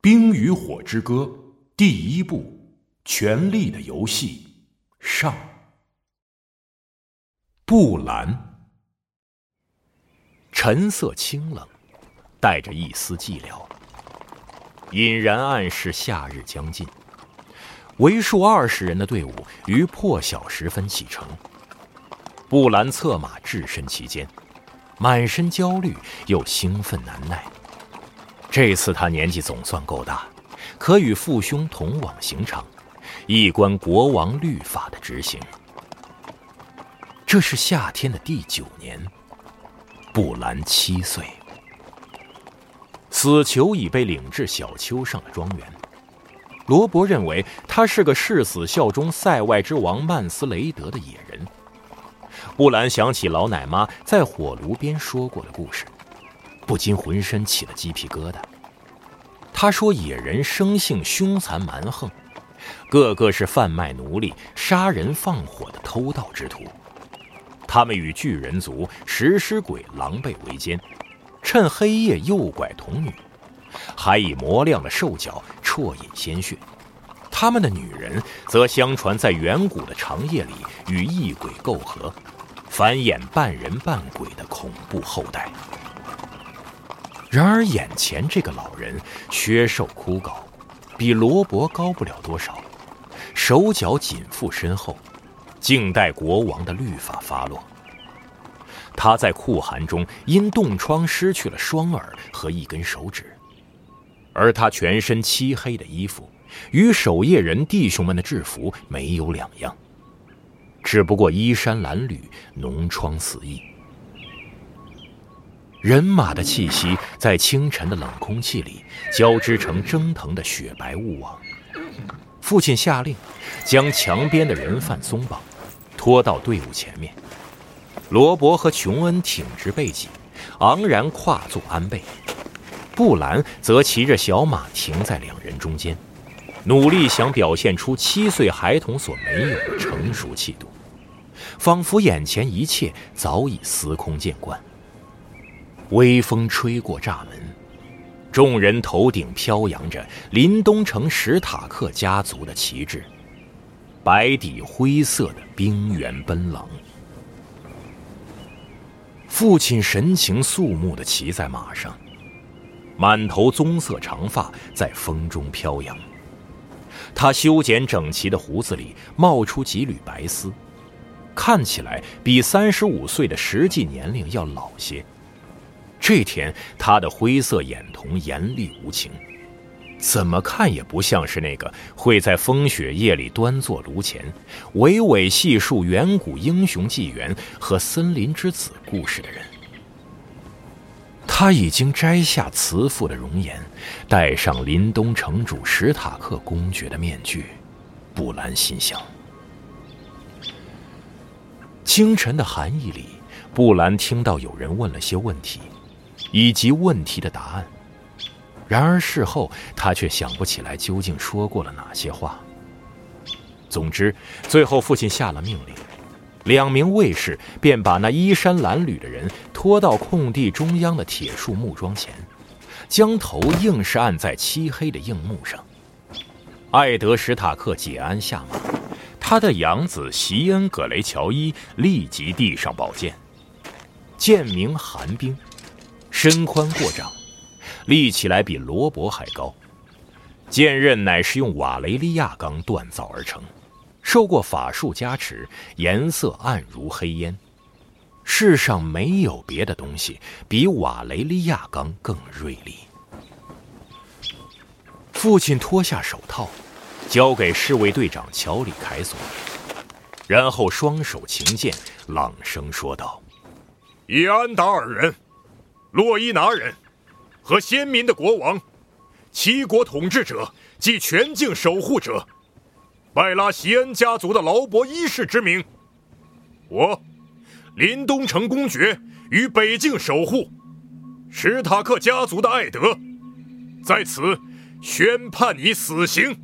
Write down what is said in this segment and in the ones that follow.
《冰与火之歌》第一部《权力的游戏》上。布兰，神色清冷，带着一丝寂寥，隐然暗示夏日将近。为数二十人的队伍于破晓时分启程。布兰策马置身其间，满身焦虑又兴奋难耐。这次他年纪总算够大，可与父兄同往刑场，一观国王律法的执行。这是夏天的第九年，布兰七岁。死囚已被领至小丘上的庄园。罗伯认为他是个誓死效忠塞外之王曼斯雷德的野人。布兰想起老奶妈在火炉边说过的故事。不禁浑身起了鸡皮疙瘩。他说：“野人生性凶残蛮横，个个是贩卖奴隶、杀人放火的偷盗之徒。他们与巨人族、食尸鬼狼狈为奸，趁黑夜诱拐童女，还以磨亮的兽角啜饮鲜血。他们的女人则相传在远古的长夜里与异鬼媾合，繁衍半人半鬼的恐怖后代。”然而，眼前这个老人削瘦枯槁，比罗伯高不了多少，手脚紧缚身后，静待国王的律法发落。他在酷寒中因冻疮失去了双耳和一根手指，而他全身漆黑的衣服，与守夜人弟兄们的制服没有两样，只不过衣衫褴褛，脓疮四溢。人马的气息在清晨的冷空气里交织成蒸腾的雪白雾网。父亲下令，将墙边的人犯松绑，拖到队伍前面。罗伯和琼恩挺直背脊，昂然跨坐鞍背。布兰则骑着小马停在两人中间，努力想表现出七岁孩童所没有的成熟气度，仿佛眼前一切早已司空见惯。微风吹过栅门，众人头顶飘扬着林东城史塔克家族的旗帜，白底灰色的冰原奔狼。父亲神情肃穆的骑在马上，满头棕色长发在风中飘扬，他修剪整齐的胡子里冒出几缕白丝，看起来比三十五岁的实际年龄要老些。这天，他的灰色眼瞳严厉无情，怎么看也不像是那个会在风雪夜里端坐炉前，娓娓细述远古英雄纪元和森林之子故事的人。他已经摘下慈父的容颜，戴上林东城主史塔克公爵的面具。布兰心想。清晨的寒意里，布兰听到有人问了些问题。以及问题的答案。然而事后，他却想不起来究竟说过了哪些话。总之，最后父亲下了命令，两名卫士便把那衣衫褴褛的人拖到空地中央的铁树木桩前，将头硬是按在漆黑的硬木上。艾德史塔克解鞍下马，他的养子席恩葛雷乔伊立即递上宝剑，剑名寒冰。身宽过丈，立起来比罗伯还高。剑刃乃是用瓦雷利亚钢锻造而成，受过法术加持，颜色暗如黑烟。世上没有别的东西比瓦雷利亚钢更锐利。父亲脱下手套，交给侍卫队长乔里凯索，然后双手擎剑，朗声说道：“伊安达尔人。”洛伊拿人和先民的国王，七国统治者及全境守护者，拜拉席恩家族的劳勃一世之名，我林东城公爵与北境守护史塔克家族的艾德，在此宣判你死刑。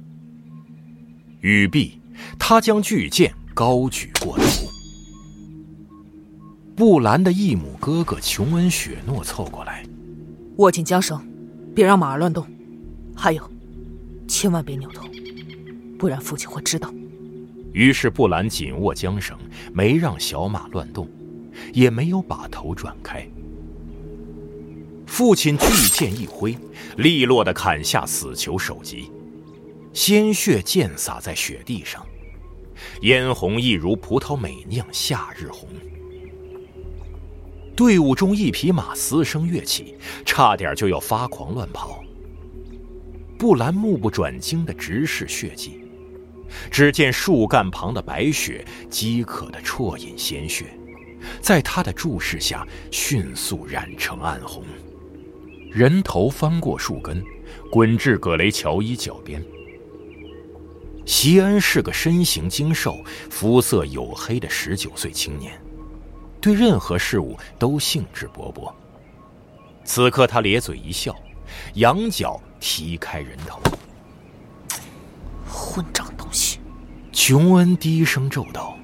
语毕，他将巨剑高举过头。布兰的异母哥哥琼恩·雪诺凑过来，握紧缰绳，别让马儿乱动。还有，千万别扭头，不然父亲会知道。于是布兰紧握缰绳，没让小马乱动，也没有把头转开。父亲巨剑一挥，利落的砍下死囚首级，鲜血溅洒在雪地上，嫣红一如葡萄美酿夏日红。队伍中一匹马嘶声跃起，差点就要发狂乱跑。布兰目不转睛的直视血迹，只见树干旁的白雪饥渴的啜饮鲜血，在他的注视下迅速染成暗红。人头翻过树根，滚至葛雷乔伊脚边。席恩是个身形精瘦、肤色黝黑的十九岁青年，对任何事物都兴致勃勃。此刻他咧嘴一笑，仰脚踢开人头。混账东西！琼恩低声咒道，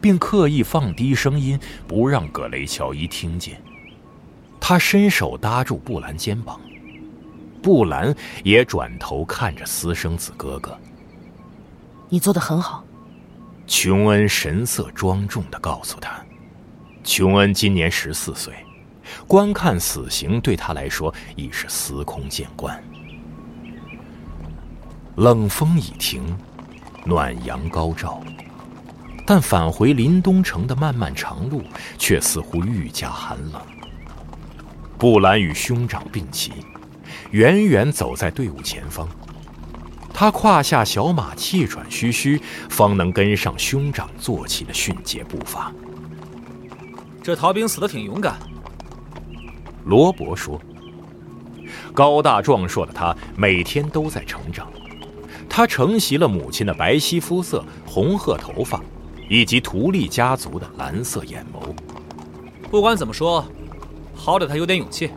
并刻意放低声音，不让葛雷乔伊听见。他伸手搭住布兰肩膀，布兰也转头看着私生子哥哥。你做的很好，琼恩神色庄重的告诉他。琼恩今年十四岁，观看死刑对他来说已是司空见惯。冷风已停，暖阳高照，但返回林东城的漫漫长路却似乎愈加寒冷。布兰与兄长并齐，远远走在队伍前方。他胯下小马气喘吁吁，方能跟上兄长坐骑的迅捷步伐。这逃兵死的挺勇敢，罗伯说。高大壮硕的他每天都在成长，他承袭了母亲的白皙肤色、红褐头发，以及图利家族的蓝色眼眸。不管怎么说。好歹他有点勇气。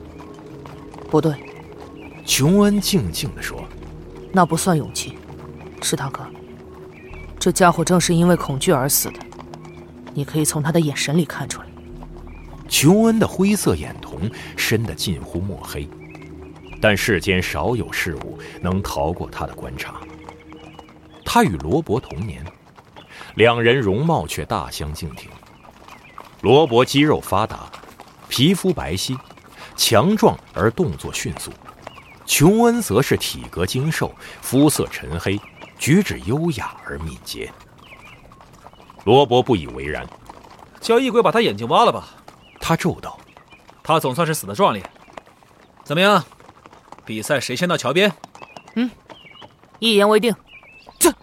不对，琼恩静静地说：“那不算勇气，石大哥。这家伙正是因为恐惧而死的，你可以从他的眼神里看出来。”琼恩的灰色眼瞳深得近乎墨黑，但世间少有事物能逃过他的观察。他与罗伯同年，两人容貌却大相径庭。罗伯肌肉发达。皮肤白皙，强壮而动作迅速；琼恩则是体格精瘦，肤色沉黑，举止优雅而敏捷。罗伯不以为然：“叫异鬼把他眼睛挖了吧！”他咒道：“他总算是死的壮烈。怎么样？比赛谁先到桥边？”“嗯，一言为定。”这，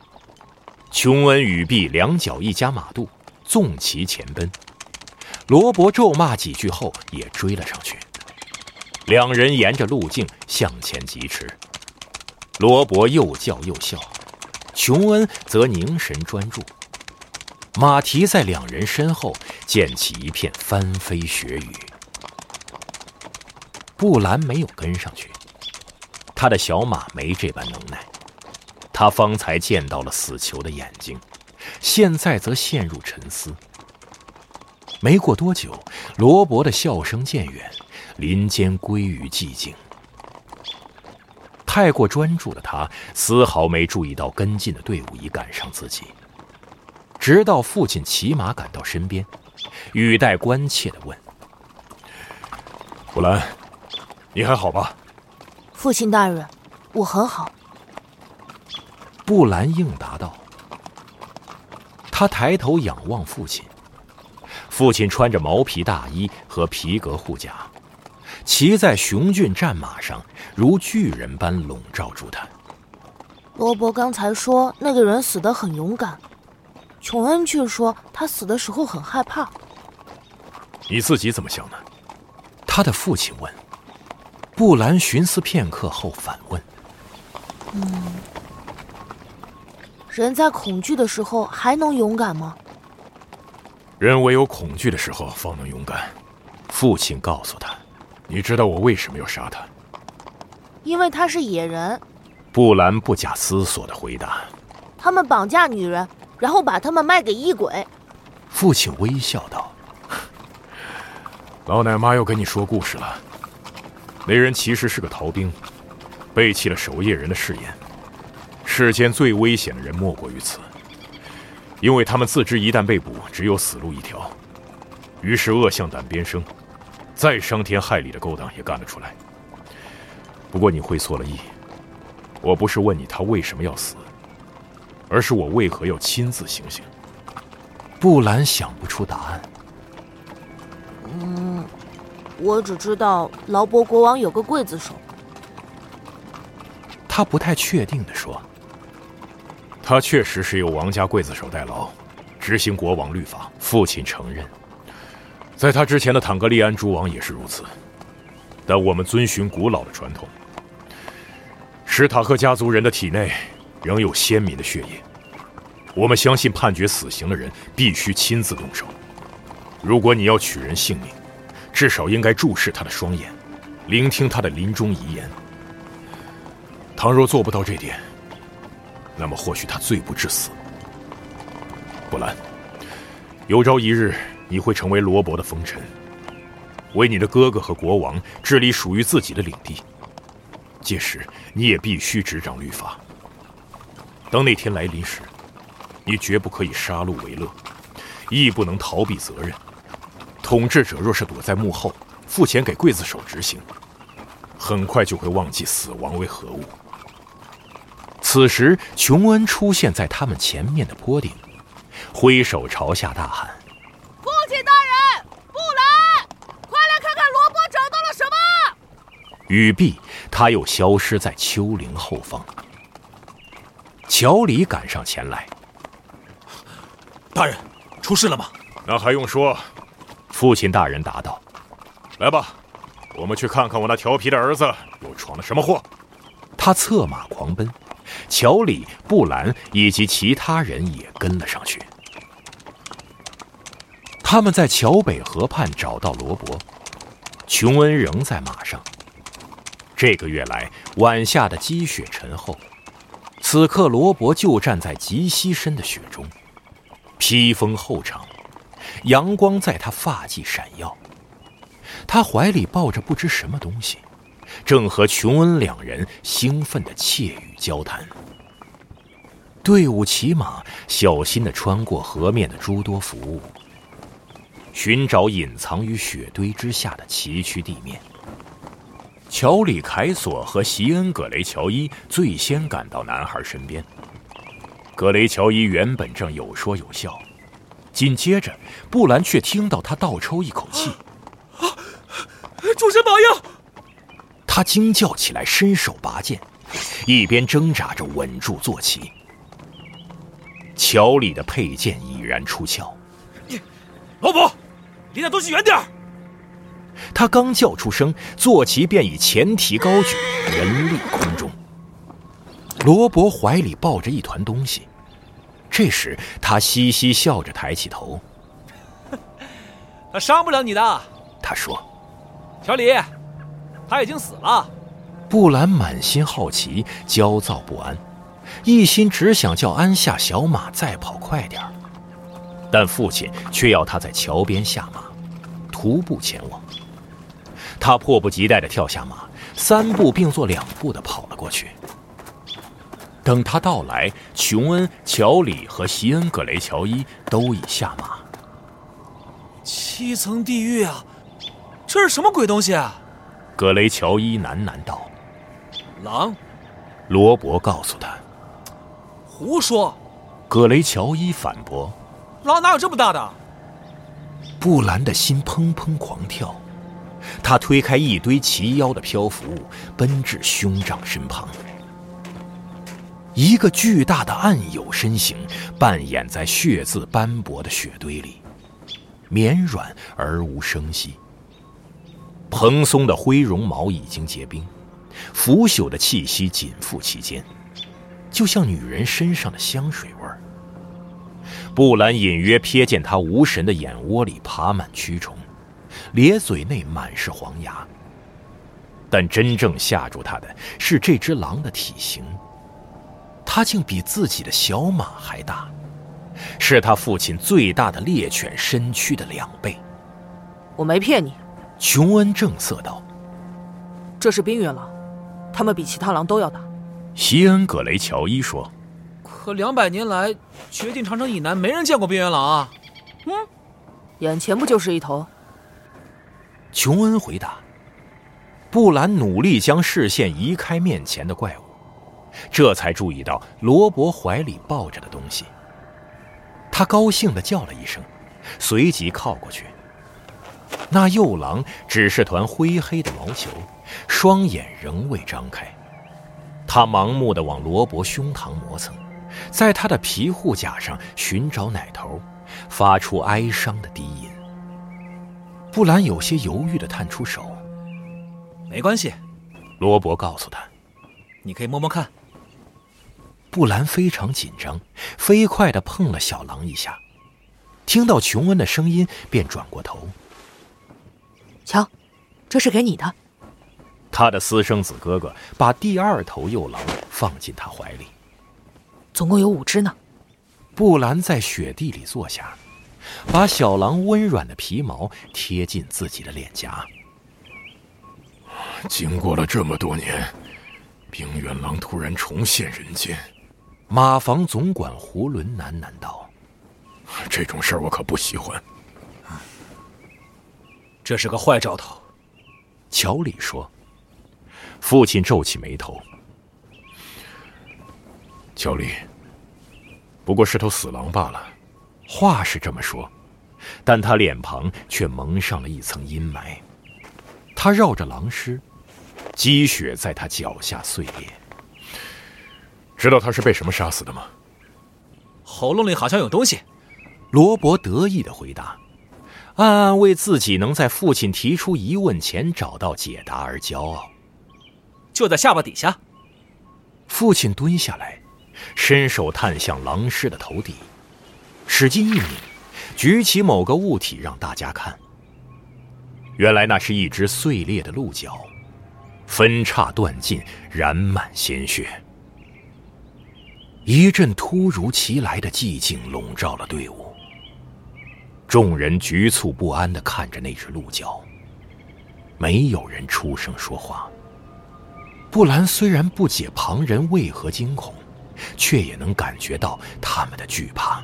琼恩与毕两脚一加马肚，纵骑前奔。罗伯咒骂几句后，也追了上去。两人沿着路径向前疾驰。罗伯又叫又笑，琼恩则凝神专注。马蹄在两人身后溅起一片翻飞雪雨。布兰没有跟上去，他的小马没这般能耐。他方才见到了死囚的眼睛，现在则陷入沉思。没过多久，罗伯的笑声渐远，林间归于寂静。太过专注的他，丝毫没注意到跟进的队伍已赶上自己。直到父亲骑马赶到身边，语带关切的问：“布兰，你还好吧？”“父亲大人，我很好。”布兰应答道。他抬头仰望父亲。父亲穿着毛皮大衣和皮革护甲，骑在雄骏战马上，如巨人般笼罩住他。罗伯刚才说那个人死得很勇敢，琼恩却说他死的时候很害怕。你自己怎么想呢？他的父亲问。布兰寻思片刻后反问：“嗯，人在恐惧的时候还能勇敢吗？”人唯有恐惧的时候方能勇敢，父亲告诉他：“你知道我为什么要杀他？因为他是野人。”布兰不假思索的回答：“他们绑架女人，然后把他们卖给异鬼。”父亲微笑道：“老奶妈又跟你说故事了。那人其实是个逃兵，背弃了守夜人的誓言。世间最危险的人莫过于此，因为他们自知一旦被捕，只有死路一条，于是恶向胆边生，再伤天害理的勾当也干了出来。不过你会错了意，我不是问你他为什么要死，而是我为何要亲自行刑。布兰想不出答案。嗯，我只知道劳勃国王有个刽子手。他不太确定地说。他确实是由王家刽子手代劳，执行国王律法。父亲承认，在他之前的坦格利安诸王也是如此。但我们遵循古老的传统，史塔克家族人的体内仍有鲜明的血液。我们相信判决死刑的人必须亲自动手。如果你要取人性命，至少应该注视他的双眼，聆听他的临终遗言。倘若做不到这点，那么或许他罪不至死。布兰，有朝一日你会成为罗伯的封臣，为你的哥哥和国王治理属于自己的领地。届时你也必须执掌律法。当那天来临时，你绝不可以杀戮为乐，亦不能逃避责任。统治者若是躲在幕后，付钱给刽子手执行，很快就会忘记死亡为何物。此时，琼恩出现在他们前面的坡顶，挥手朝下大喊：“父亲大人，布兰，快来看看罗伯找到了什么！”语毕，他又消失在丘陵后方。乔里赶上前来：“大人，出事了吗？”“那还用说。”父亲大人答道：“来吧，我们去看看我那调皮的儿子又闯了什么祸。”他策马狂奔。乔里、布兰以及其他人也跟了上去。他们在桥北河畔找到罗伯，琼恩仍在马上。这个月来，晚下的积雪沉厚，此刻罗伯就站在极西深的雪中，披风后长，阳光在他发髻闪耀。他怀里抱着不知什么东西。正和琼恩两人兴奋的窃语交谈。队伍骑马，小心的穿过河面的诸多浮物，寻找隐藏于雪堆之下的崎岖地面。乔里·凯索和席恩·葛雷乔伊最先赶到男孩身边。葛雷乔伊原本正有说有笑，紧接着，布兰却听到他倒抽一口气：“啊，主神保佑！”他惊叫起来，伸手拔剑，一边挣扎着稳住坐骑。乔里的佩剑已然出鞘。你，罗伯，离那东西远点儿！他刚叫出声，坐骑便已前蹄高举，人立空中。罗伯怀里抱着一团东西，这时他嘻嘻笑着抬起头：“ 他伤不了你的。”他说：“小李。”他已经死了。布兰满心好奇，焦躁不安，一心只想叫安下小马再跑快点但父亲却要他在桥边下马，徒步前往。他迫不及待地跳下马，三步并作两步地跑了过去。等他到来，琼恩、乔里和席恩·格雷乔伊都已下马。七层地狱啊！这是什么鬼东西啊？格雷乔伊喃喃道：“狼。”罗伯告诉他：“胡说。”格雷乔伊反驳：“狼哪有这么大的？”布兰的心砰砰狂跳，他推开一堆齐腰的漂浮物，奔至兄长身旁。一个巨大的暗有身形扮演在血渍斑驳的雪堆里，绵软而无声息。蓬松的灰绒毛已经结冰，腐朽的气息紧附其间，就像女人身上的香水味儿。布兰隐约瞥见他无神的眼窝里爬满蛆虫，咧嘴内满是黄牙。但真正吓住他的是这只狼的体型，它竟比自己的小马还大，是他父亲最大的猎犬身躯的两倍。我没骗你。琼恩正色道：“这是冰原狼，它们比其他狼都要大。西恩·葛雷乔伊说：“可两百年来，绝境长城以南没人见过冰原狼啊。”嗯，眼前不就是一头？琼恩回答。布兰努力将视线移开面前的怪物，这才注意到罗伯怀里抱着的东西。他高兴地叫了一声，随即靠过去。那幼狼只是团灰黑的毛球，双眼仍未张开。他盲目地往罗伯胸膛磨蹭，在他的皮护甲上寻找奶头，发出哀伤的低吟。布兰有些犹豫的探出手。没关系，罗伯告诉他：“你可以摸摸看。”布兰非常紧张，飞快的碰了小狼一下，听到琼恩的声音，便转过头。瞧，这是给你的。他的私生子哥哥把第二头幼狼放进他怀里。总共有五只呢。布兰在雪地里坐下，把小狼温软的皮毛贴近自己的脸颊。经过了这么多年，冰原狼突然重现人间。马房总管胡伦喃喃道：“这种事儿我可不喜欢。这是个坏兆头。”乔里说。父亲皱起眉头：“乔里，不过是头死狼罢了。”话是这么说，但他脸庞却蒙上了一层阴霾。他绕着狼尸。积雪在他脚下碎裂。知道他是被什么杀死的吗？喉咙里好像有东西。罗伯得意的回答，暗暗为自己能在父亲提出疑问前找到解答而骄傲。就在下巴底下。父亲蹲下来，伸手探向狼尸的头顶，使劲一拧，举起某个物体让大家看。原来那是一只碎裂的鹿角。分叉断尽，染满鲜血。一阵突如其来的寂静笼罩了队伍。众人局促不安的看着那只鹿角，没有人出声说话。布兰虽然不解旁人为何惊恐，却也能感觉到他们的惧怕。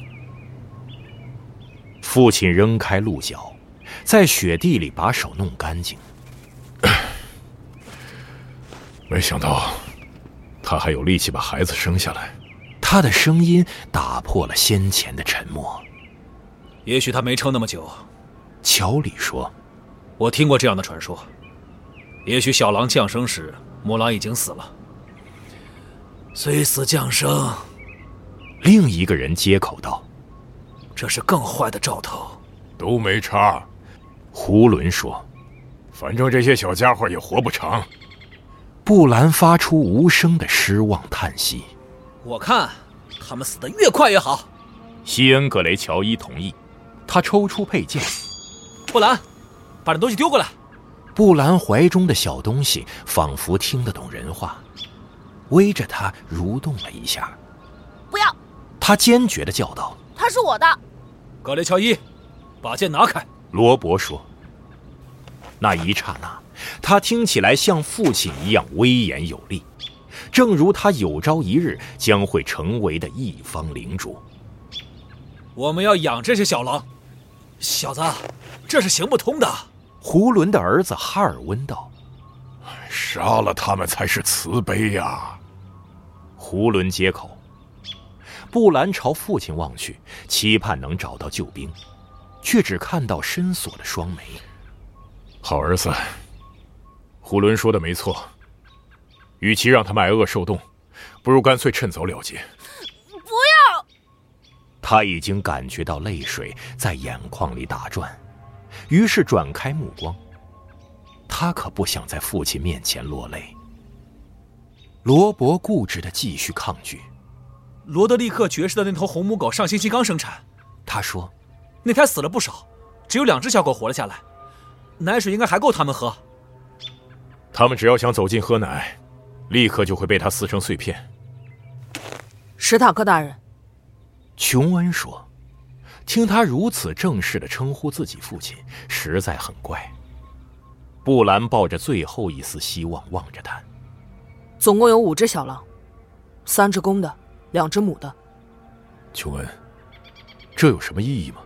父亲扔开鹿角，在雪地里把手弄干净。没想到，他还有力气把孩子生下来。他的声音打破了先前的沉默。也许他没撑那么久。乔里说：“我听过这样的传说。也许小狼降生时，母狼已经死了。虽死降生。”另一个人接口道：“这是更坏的兆头。”都没差。胡伦说：“反正这些小家伙也活不长。”布兰发出无声的失望叹息。我看，他们死得越快越好。西恩·格雷乔伊同意。他抽出佩剑。布兰，把这东西丢过来。布兰怀中的小东西仿佛听得懂人话，围着他蠕动了一下。不要！他坚决的叫道：“它是我的。”格雷乔伊，把剑拿开。罗伯说。那一刹那。他听起来像父亲一样威严有力，正如他有朝一日将会成为的一方领主。我们要养这些小狼，小子，这是行不通的。胡伦的儿子哈尔温道：“杀了他们才是慈悲呀。”胡伦接口。布兰朝父亲望去，期盼能找到救兵，却只看到深锁的双眉。好儿子。胡伦说的没错，与其让他们挨饿受冻，不如干脆趁早了结。不要！他已经感觉到泪水在眼眶里打转，于是转开目光。他可不想在父亲面前落泪。罗伯固执的继续抗拒。罗德利克爵士的那头红母狗上星期刚生产，他说，那胎死了不少，只有两只小狗活了下来，奶水应该还够他们喝。他们只要想走近喝奶，立刻就会被他撕成碎片。史塔克大人，琼恩说：“听他如此正式的称呼自己父亲，实在很怪。”布兰抱着最后一丝希望望着他，总共有五只小狼，三只公的，两只母的。琼恩，这有什么意义吗？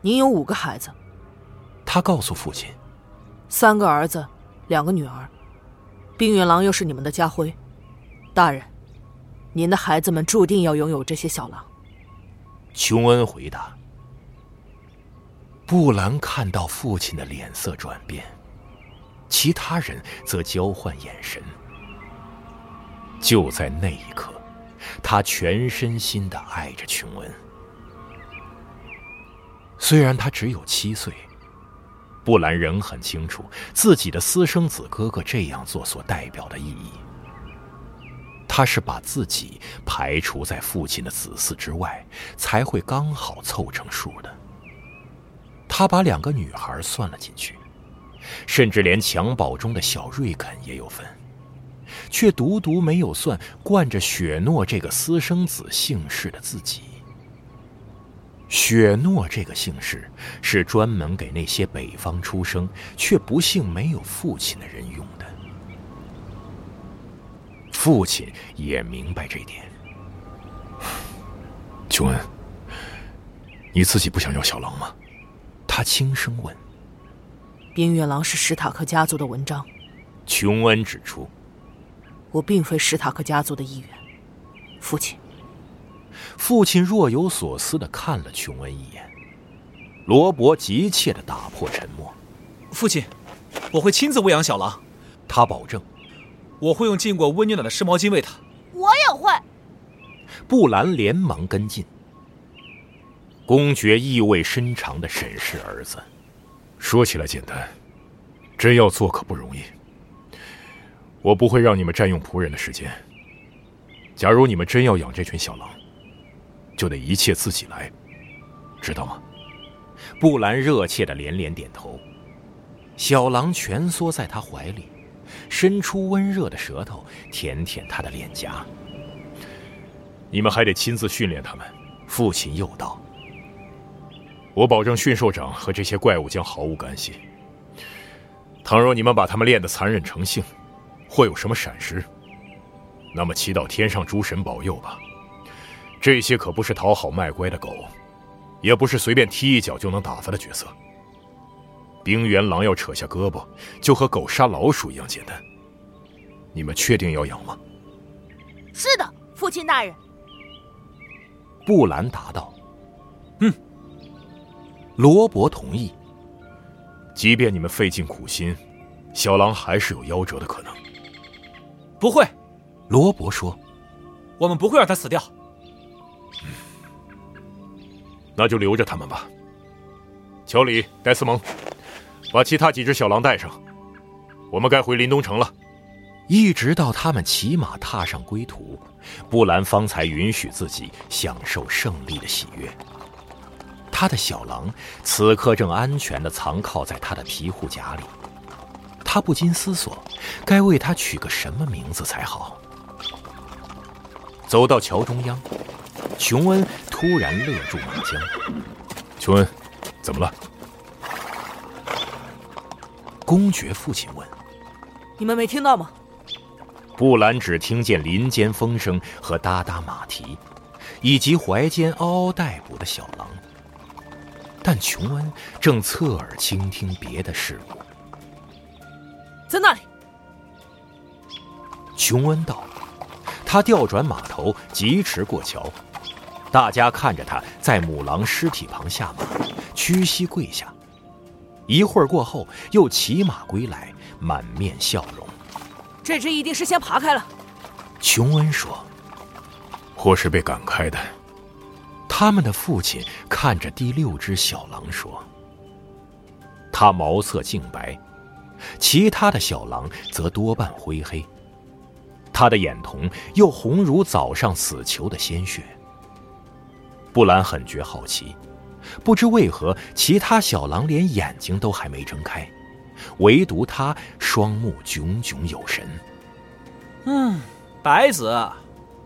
您有五个孩子，他告诉父亲，三个儿子，两个女儿。冰原狼又是你们的家徽，大人，您的孩子们注定要拥有这些小狼。琼恩回答。布兰看到父亲的脸色转变，其他人则交换眼神。就在那一刻，他全身心的爱着琼恩。虽然他只有七岁。布兰仍很清楚自己的私生子哥哥这样做所代表的意义。他是把自己排除在父亲的子嗣之外，才会刚好凑成数的。他把两个女孩算了进去，甚至连襁褓中的小瑞肯也有份，却独独没有算惯着雪诺这个私生子姓氏的自己。雪诺这个姓氏是专门给那些北方出生却不幸没有父亲的人用的。父亲也明白这点。琼恩，你自己不想要小狼吗？他轻声问。冰月狼是史塔克家族的文章。琼恩指出，我并非史塔克家族的一员，父亲。父亲若有所思的看了琼恩一眼，罗伯急切的打破沉默：“父亲，我会亲自喂养小狼。”他保证：“我会用浸过温牛奶的湿毛巾喂它。”我也会。布兰连忙跟进。公爵意味深长的审视儿子：“说起来简单，真要做可不容易。我不会让你们占用仆人的时间。假如你们真要养这群小狼，”就得一切自己来，知道吗？布兰热切的连连点头。小狼蜷缩在他怀里，伸出温热的舌头舔舔他的脸颊。你们还得亲自训练他们，父亲又道。我保证驯兽长和这些怪物将毫无干系。倘若你们把他们练得残忍成性，或有什么闪失，那么祈祷天上诸神保佑吧。这些可不是讨好卖乖的狗，也不是随便踢一脚就能打发的角色。冰原狼要扯下胳膊，就和狗杀老鼠一样简单。你们确定要养吗？是的，父亲大人。布兰答道：“嗯。”罗伯同意。即便你们费尽苦心，小狼还是有夭折的可能。不会，罗伯说：“我们不会让他死掉。”那就留着他们吧。乔里、戴斯蒙，把其他几只小狼带上。我们该回林东城了。一直到他们骑马踏上归途，布兰方才允许自己享受胜利的喜悦。他的小狼此刻正安全的藏靠在他的皮护甲里。他不禁思索，该为他取个什么名字才好。走到桥中央。琼恩突然勒住马缰。琼恩，怎么了？公爵父亲问。你们没听到吗？布兰只听见林间风声和哒哒马蹄，以及怀间嗷嗷待哺的小狼。但琼恩正侧耳倾听别的事物。在那里。琼恩道。他调转马头，疾驰过桥。大家看着他在母狼尸体旁下马，屈膝跪下。一会儿过后，又骑马归来，满面笑容。这只一定是先爬开了，琼恩说。或是被赶开的。他们的父亲看着第六只小狼说。他毛色净白，其他的小狼则多半灰黑。他的眼瞳又红如早上死囚的鲜血。布兰很觉好奇，不知为何其他小狼连眼睛都还没睁开，唯独他双目炯炯有神。嗯，白子，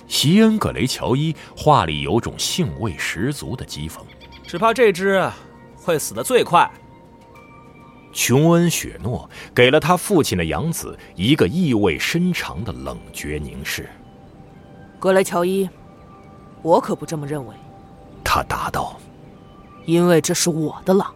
席恩·葛雷乔伊话里有种兴味十足的讥讽。只怕这只会死得最快。琼恩·雪诺给了他父亲的养子一个意味深长的冷绝凝视。格雷乔伊，我可不这么认为。他答道：“因为这是我的狼。”